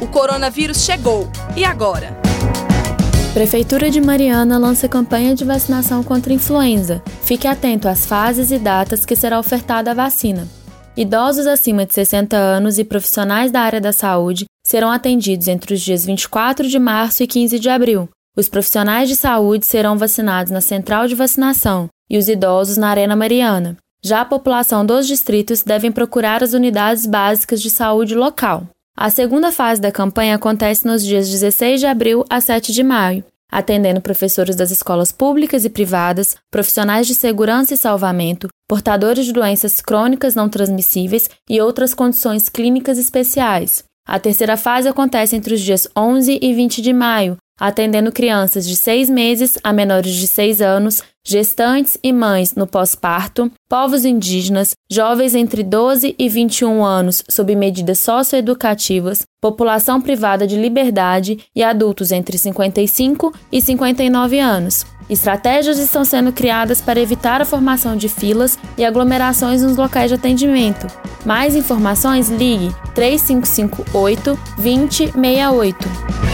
O coronavírus chegou. E agora? Prefeitura de Mariana lança campanha de vacinação contra influenza. Fique atento às fases e datas que será ofertada a vacina. Idosos acima de 60 anos e profissionais da área da saúde serão atendidos entre os dias 24 de março e 15 de abril. Os profissionais de saúde serão vacinados na central de vacinação e os idosos na Arena Mariana. Já a população dos distritos devem procurar as unidades básicas de saúde local. A segunda fase da campanha acontece nos dias 16 de abril a 7 de maio, atendendo professores das escolas públicas e privadas, profissionais de segurança e salvamento, portadores de doenças crônicas não transmissíveis e outras condições clínicas especiais. A terceira fase acontece entre os dias 11 e 20 de maio, atendendo crianças de 6 meses a menores de 6 anos, gestantes e mães no pós-parto, povos indígenas, jovens entre 12 e 21 anos sob medidas socioeducativas, população privada de liberdade e adultos entre 55 e 59 anos. Estratégias estão sendo criadas para evitar a formação de filas e aglomerações nos locais de atendimento. Mais informações ligue 3558 2068.